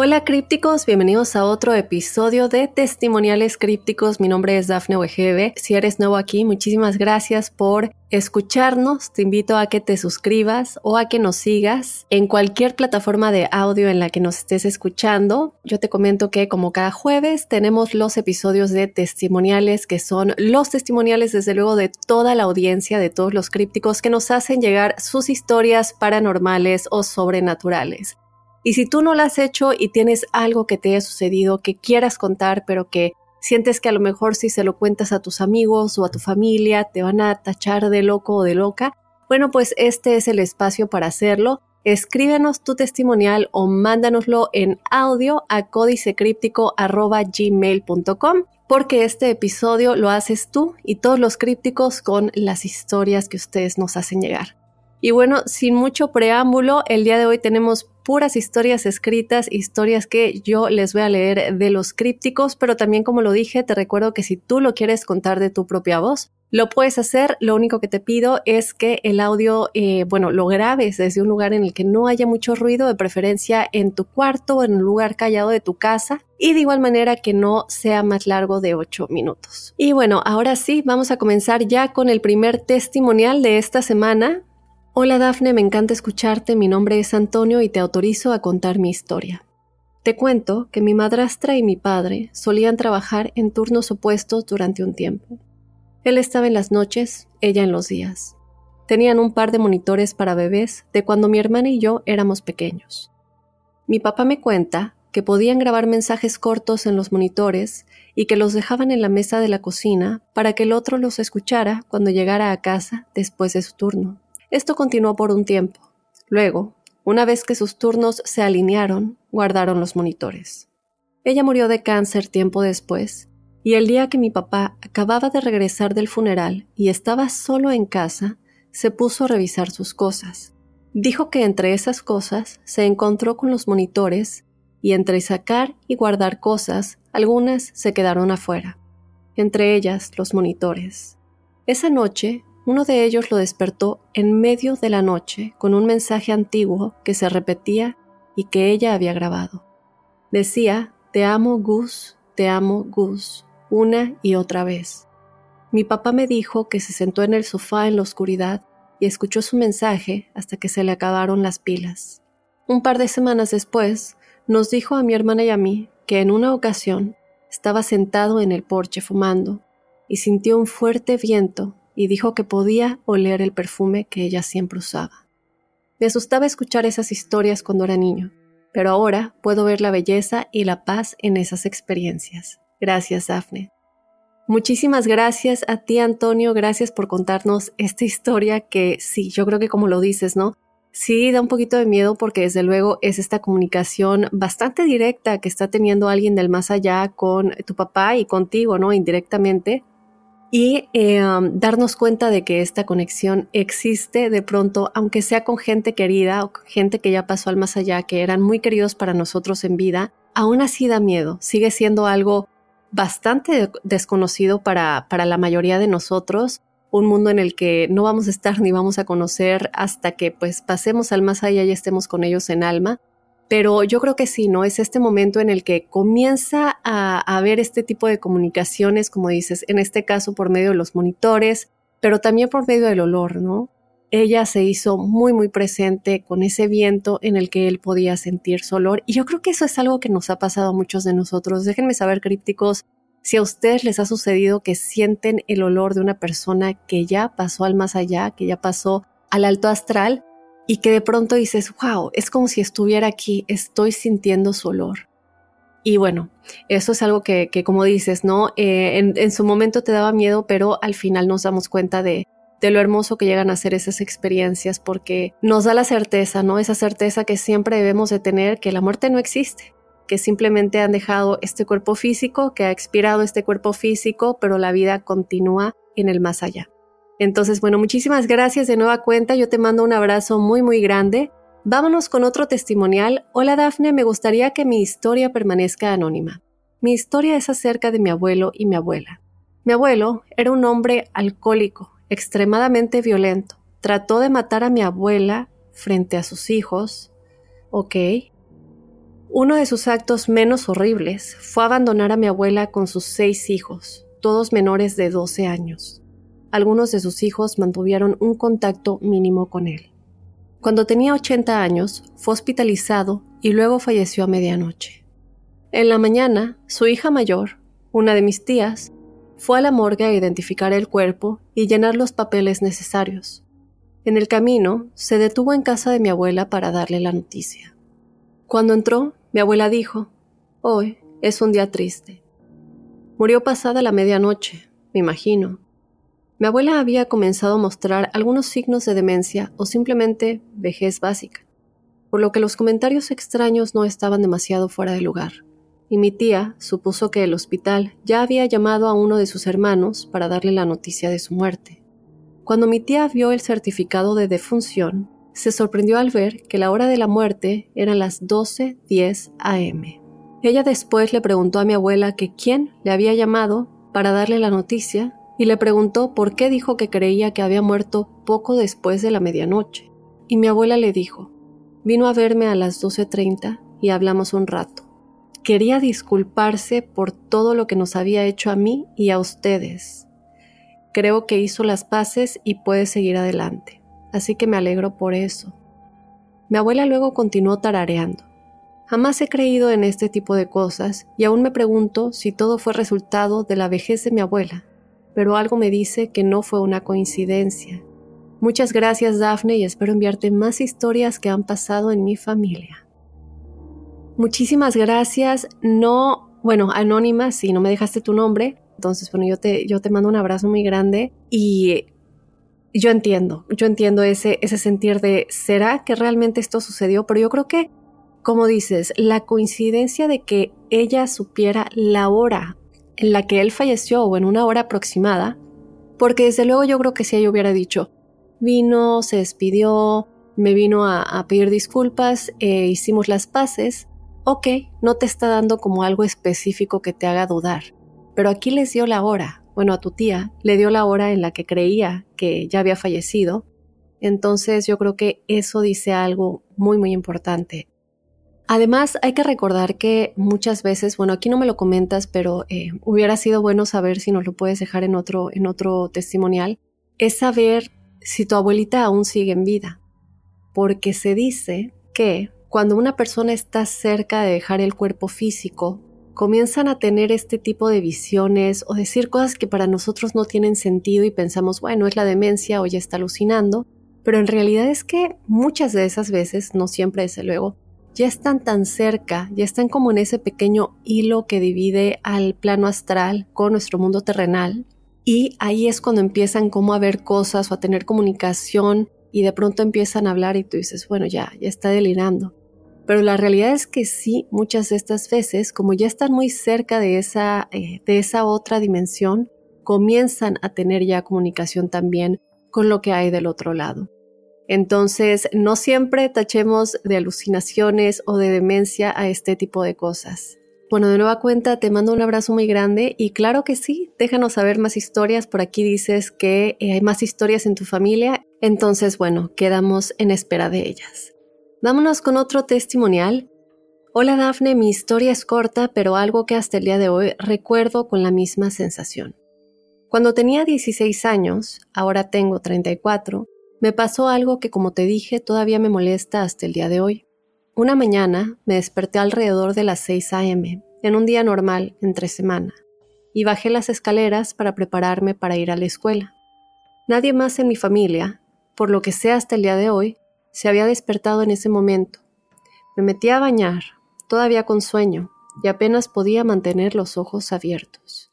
Hola crípticos, bienvenidos a otro episodio de Testimoniales Crípticos. Mi nombre es Dafne Wegebe. Si eres nuevo aquí, muchísimas gracias por escucharnos. Te invito a que te suscribas o a que nos sigas en cualquier plataforma de audio en la que nos estés escuchando. Yo te comento que como cada jueves tenemos los episodios de testimoniales que son los testimoniales desde luego de toda la audiencia, de todos los crípticos que nos hacen llegar sus historias paranormales o sobrenaturales. Y si tú no lo has hecho y tienes algo que te haya sucedido que quieras contar, pero que sientes que a lo mejor si se lo cuentas a tus amigos o a tu familia te van a tachar de loco o de loca, bueno, pues este es el espacio para hacerlo. Escríbenos tu testimonial o mándanoslo en audio a códicecríptico.gmail.com porque este episodio lo haces tú y todos los crípticos con las historias que ustedes nos hacen llegar. Y bueno, sin mucho preámbulo, el día de hoy tenemos puras historias escritas, historias que yo les voy a leer de los crípticos, pero también como lo dije, te recuerdo que si tú lo quieres contar de tu propia voz, lo puedes hacer, lo único que te pido es que el audio, eh, bueno, lo grabes desde un lugar en el que no haya mucho ruido, de preferencia en tu cuarto o en un lugar callado de tu casa, y de igual manera que no sea más largo de 8 minutos. Y bueno, ahora sí, vamos a comenzar ya con el primer testimonial de esta semana. Hola Dafne, me encanta escucharte, mi nombre es Antonio y te autorizo a contar mi historia. Te cuento que mi madrastra y mi padre solían trabajar en turnos opuestos durante un tiempo. Él estaba en las noches, ella en los días. Tenían un par de monitores para bebés de cuando mi hermana y yo éramos pequeños. Mi papá me cuenta que podían grabar mensajes cortos en los monitores y que los dejaban en la mesa de la cocina para que el otro los escuchara cuando llegara a casa después de su turno. Esto continuó por un tiempo. Luego, una vez que sus turnos se alinearon, guardaron los monitores. Ella murió de cáncer tiempo después, y el día que mi papá acababa de regresar del funeral y estaba solo en casa, se puso a revisar sus cosas. Dijo que entre esas cosas se encontró con los monitores y entre sacar y guardar cosas, algunas se quedaron afuera, entre ellas los monitores. Esa noche uno de ellos lo despertó en medio de la noche con un mensaje antiguo que se repetía y que ella había grabado. Decía, Te amo Gus, te amo Gus, una y otra vez. Mi papá me dijo que se sentó en el sofá en la oscuridad y escuchó su mensaje hasta que se le acabaron las pilas. Un par de semanas después, nos dijo a mi hermana y a mí que en una ocasión estaba sentado en el porche fumando y sintió un fuerte viento y dijo que podía oler el perfume que ella siempre usaba. Me asustaba escuchar esas historias cuando era niño, pero ahora puedo ver la belleza y la paz en esas experiencias. Gracias, Daphne. Muchísimas gracias a ti, Antonio. Gracias por contarnos esta historia que sí, yo creo que como lo dices, ¿no? Sí, da un poquito de miedo porque desde luego es esta comunicación bastante directa que está teniendo alguien del más allá con tu papá y contigo, ¿no? Indirectamente y eh, um, darnos cuenta de que esta conexión existe de pronto, aunque sea con gente querida o gente que ya pasó al más allá, que eran muy queridos para nosotros en vida, aún así da miedo, sigue siendo algo bastante desconocido para, para la mayoría de nosotros, un mundo en el que no vamos a estar ni vamos a conocer hasta que pues pasemos al más allá y estemos con ellos en alma. Pero yo creo que sí, ¿no? Es este momento en el que comienza a haber este tipo de comunicaciones, como dices, en este caso por medio de los monitores, pero también por medio del olor, ¿no? Ella se hizo muy, muy presente con ese viento en el que él podía sentir su olor. Y yo creo que eso es algo que nos ha pasado a muchos de nosotros. Déjenme saber, crípticos, Si a ustedes les ha sucedido que sienten el olor de una persona que ya pasó al más allá, que ya pasó al alto astral y que de pronto dices, wow, es como si estuviera aquí, estoy sintiendo su olor. Y bueno, eso es algo que, como dices, ¿no? Eh, en, su momento te daba miedo, pero al final nos damos cuenta de, de lo hermoso que llegan a ser esas experiencias porque nos da la certeza, ¿no? Esa certeza que siempre debemos de tener que la muerte no existe, que simplemente han dejado este cuerpo físico, que ha expirado este cuerpo físico, pero la vida continúa en el más allá. Entonces, bueno, muchísimas gracias de nueva cuenta, yo te mando un abrazo muy, muy grande. Vámonos con otro testimonial. Hola Dafne, me gustaría que mi historia permanezca anónima. Mi historia es acerca de mi abuelo y mi abuela. Mi abuelo era un hombre alcohólico, extremadamente violento. Trató de matar a mi abuela frente a sus hijos. Ok. Uno de sus actos menos horribles fue abandonar a mi abuela con sus seis hijos, todos menores de 12 años. Algunos de sus hijos mantuvieron un contacto mínimo con él. Cuando tenía 80 años, fue hospitalizado y luego falleció a medianoche. En la mañana, su hija mayor, una de mis tías, fue a la morgue a identificar el cuerpo y llenar los papeles necesarios. En el camino, se detuvo en casa de mi abuela para darle la noticia. Cuando entró, mi abuela dijo, Hoy es un día triste. Murió pasada la medianoche, me imagino. Mi abuela había comenzado a mostrar algunos signos de demencia o simplemente vejez básica, por lo que los comentarios extraños no estaban demasiado fuera de lugar y mi tía supuso que el hospital ya había llamado a uno de sus hermanos para darle la noticia de su muerte. Cuando mi tía vio el certificado de defunción, se sorprendió al ver que la hora de la muerte era las 12.10 am. Ella después le preguntó a mi abuela que quién le había llamado para darle la noticia y le preguntó por qué dijo que creía que había muerto poco después de la medianoche. Y mi abuela le dijo, vino a verme a las 12.30 y hablamos un rato quería disculparse por todo lo que nos había hecho a mí y a ustedes. Creo que hizo las paces y puede seguir adelante, así que me alegro por eso. Mi abuela luego continuó tarareando. Jamás he creído en este tipo de cosas y aún me pregunto si todo fue resultado de la vejez de mi abuela, pero algo me dice que no fue una coincidencia. Muchas gracias Daphne y espero enviarte más historias que han pasado en mi familia. Muchísimas gracias. No, bueno, anónima, si no me dejaste tu nombre. Entonces, bueno, yo te, yo te mando un abrazo muy grande y yo entiendo, yo entiendo ese, ese sentir de, ¿será que realmente esto sucedió? Pero yo creo que, como dices, la coincidencia de que ella supiera la hora en la que él falleció o en una hora aproximada, porque desde luego yo creo que si ella hubiera dicho, vino, se despidió, me vino a, pedir disculpas, e hicimos las paces, ok, no te está dando como algo específico que te haga dudar, pero aquí les dio la hora, bueno, a tu tía le dio la hora en la que creía que ya había fallecido, entonces yo creo que eso dice algo muy, muy importante. Además, hay que recordar que muchas veces, bueno, aquí no me lo comentas, pero eh, hubiera sido bueno saber si nos lo puedes dejar en otro, en otro testimonial, es saber si tu abuelita aún sigue en vida. Porque se dice que cuando una persona está cerca de dejar el cuerpo físico, comienzan a tener este tipo de visiones o decir cosas que para nosotros no tienen sentido y pensamos, bueno, es la demencia o ya está alucinando, pero en realidad es que muchas de esas veces, no siempre desde luego, ya están tan cerca, ya están como en ese pequeño hilo que divide al plano astral con nuestro mundo terrenal, y ahí es cuando empiezan como a ver cosas o a tener comunicación y de pronto empiezan a hablar y tú dices, bueno, ya, ya está delirando. Pero la realidad es que sí, muchas de estas veces, como ya están muy cerca de esa, eh, de esa otra dimensión, comienzan a tener ya comunicación también con lo que hay del otro lado. Entonces, no siempre tachemos de alucinaciones o de demencia a este tipo de cosas. Bueno, de nueva cuenta, te mando un abrazo muy grande y claro que sí, déjanos saber más historias. Por aquí dices que eh, hay más historias en tu familia, entonces bueno, quedamos en espera de ellas. Vámonos con otro testimonial. Hola Dafne, mi historia es corta, pero algo que hasta el día de hoy recuerdo con la misma sensación. Cuando tenía 16 años, ahora tengo 34, me pasó algo que como te dije todavía me molesta hasta el día de hoy. Una mañana me desperté alrededor de las 6 a.m., en un día normal, entre semana. y bajé las escaleras para prepararme para ir a la escuela. Nadie más en mi familia, por lo que sé hasta el día de hoy, se había despertado en ese momento. Me metí a bañar, todavía con sueño, y apenas podía mantener los ojos abiertos.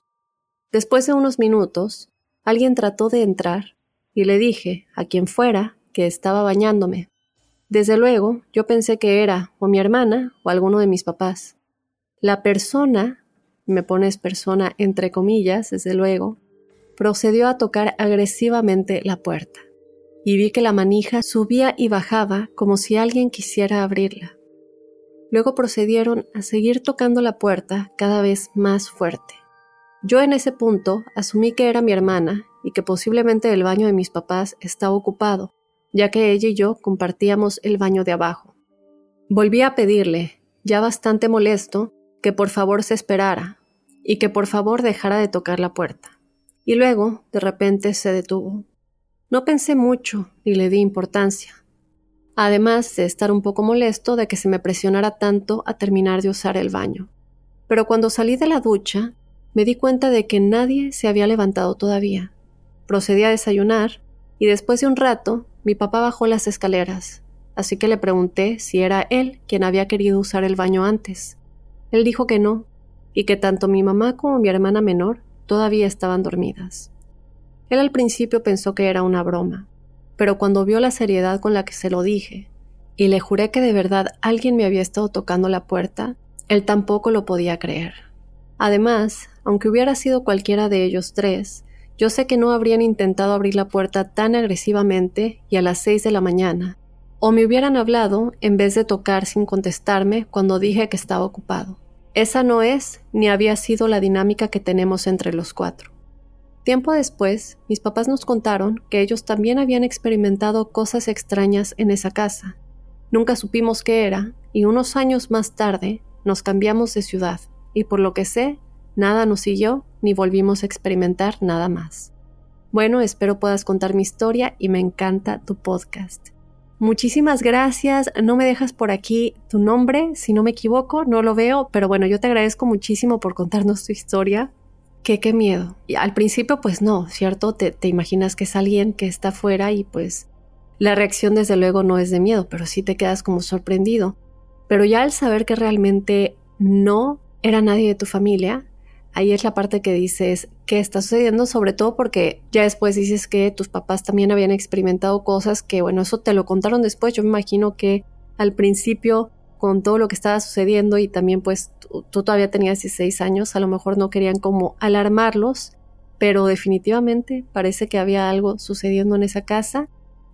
Después de unos minutos, alguien trató de entrar y le dije a quien fuera que estaba bañándome. Desde luego, yo pensé que era o mi hermana o alguno de mis papás. La persona, me pones persona entre comillas, desde luego, procedió a tocar agresivamente la puerta, y vi que la manija subía y bajaba como si alguien quisiera abrirla. Luego procedieron a seguir tocando la puerta cada vez más fuerte. Yo en ese punto asumí que era mi hermana y que posiblemente el baño de mis papás estaba ocupado, ya que ella y yo compartíamos el baño de abajo. Volví a pedirle, ya bastante molesto, que por favor se esperara y que por favor dejara de tocar la puerta. Y luego, de repente, se detuvo. No pensé mucho ni le di importancia, además de estar un poco molesto de que se me presionara tanto a terminar de usar el baño. Pero cuando salí de la ducha, me di cuenta de que nadie se había levantado todavía. Procedí a desayunar y después de un rato mi papá bajó las escaleras, así que le pregunté si era él quien había querido usar el baño antes. Él dijo que no, y que tanto mi mamá como mi hermana menor todavía estaban dormidas. Él al principio pensó que era una broma, pero cuando vio la seriedad con la que se lo dije, y le juré que de verdad alguien me había estado tocando la puerta, él tampoco lo podía creer. Además, aunque hubiera sido cualquiera de ellos tres, yo sé que no habrían intentado abrir la puerta tan agresivamente y a las seis de la mañana, o me hubieran hablado en vez de tocar sin contestarme cuando dije que estaba ocupado. Esa no es ni había sido la dinámica que tenemos entre los cuatro. Tiempo después, mis papás nos contaron que ellos también habían experimentado cosas extrañas en esa casa. Nunca supimos qué era, y unos años más tarde nos cambiamos de ciudad, y por lo que sé, nada nos siguió ni volvimos a experimentar nada más. Bueno, espero puedas contar mi historia y me encanta tu podcast. Muchísimas gracias. No me dejas por aquí tu nombre, si no me equivoco, no lo veo, pero bueno, yo te agradezco muchísimo por contarnos tu historia qué, miedo. Al principio, pues no, ¿cierto? Te, te imaginas que es alguien que está afuera y pues la reacción desde luego no es de miedo, pero sí te quedas como sorprendido. Pero ya al saber que realmente no era nadie de tu familia, ahí es la parte que dices qué está sucediendo, sobre todo porque ya después dices que tus papás también habían experimentado cosas que, bueno, eso te lo contaron después. Yo me imagino que al principio con todo lo que estaba sucediendo y también pues tú, todavía tenías 16 años, a lo mejor no querían como alarmarlos, pero definitivamente parece que había algo sucediendo en esa casa.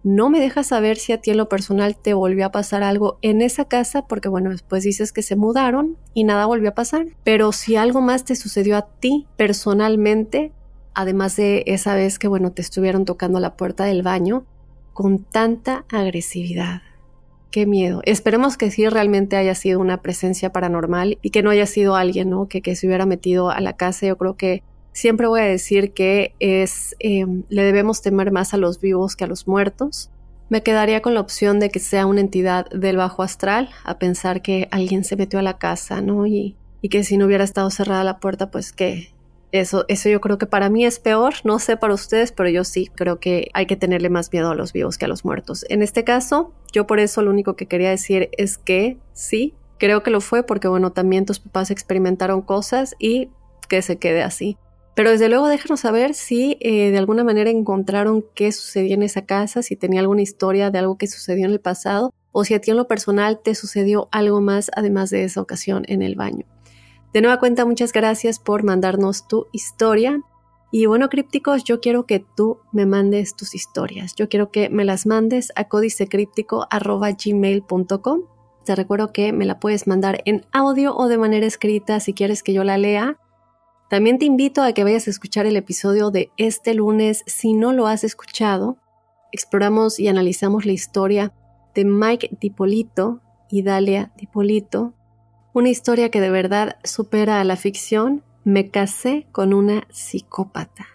No me dejas saber si a ti en lo personal te volvió a pasar algo en esa casa, porque bueno, después dices que se mudaron y nada volvió a pasar. Pero si algo más te sucedió a ti personalmente, además de esa vez que bueno, te estuvieron tocando la puerta del baño con tanta agresividad. Qué miedo. Esperemos que sí realmente haya sido una presencia paranormal y que no haya sido alguien, ¿no? Que, que se hubiera metido a la casa. Yo creo que siempre voy a decir que es, eh, le debemos temer más a los vivos que a los muertos. Me quedaría con la opción de que sea una entidad del bajo astral, a pensar que alguien se metió a la casa, ¿no? Y, y que si no hubiera estado cerrada la puerta, pues que eso, eso yo creo que para mí es peor, no sé para ustedes, pero yo sí creo que hay que tenerle más miedo a los vivos que a los muertos. En este caso, yo por eso lo único que quería decir es que sí, creo que lo fue porque bueno, también tus papás experimentaron cosas y que se quede así. Pero desde luego déjanos saber si eh, de alguna manera encontraron qué sucedía en esa casa, si tenía alguna historia de algo que sucedió en el pasado o si a ti en lo personal te sucedió algo más además de esa ocasión en el baño. De nueva cuenta, muchas gracias por mandarnos tu historia. Y bueno, crípticos, yo quiero que tú me mandes tus historias. Yo quiero que me las mandes a códicecríptico.gmail.com. Te recuerdo que me la puedes mandar en audio o de manera escrita si quieres que yo la lea. También te invito a que vayas a escuchar el episodio de este lunes si no lo has escuchado. Exploramos y analizamos la historia de Mike Dipolito y Dalia Dipolito, una historia que de verdad supera a la ficción. Me casé con una psicópata.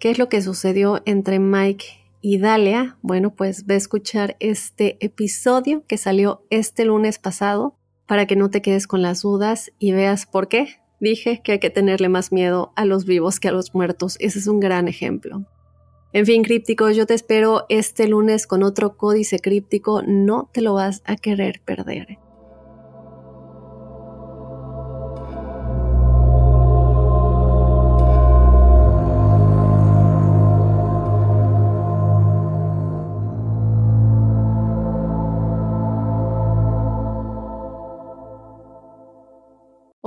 ¿Qué es lo que sucedió entre Mike y Dalia? Bueno, pues ve a escuchar este episodio que salió este lunes pasado para que no te quedes con las dudas y veas por qué Dije que hay que tenerle más miedo a los vivos que a los muertos. Ese es un gran ejemplo. En fin, crípticos, yo te espero este lunes con otro códice críptico. No te lo vas a querer perder.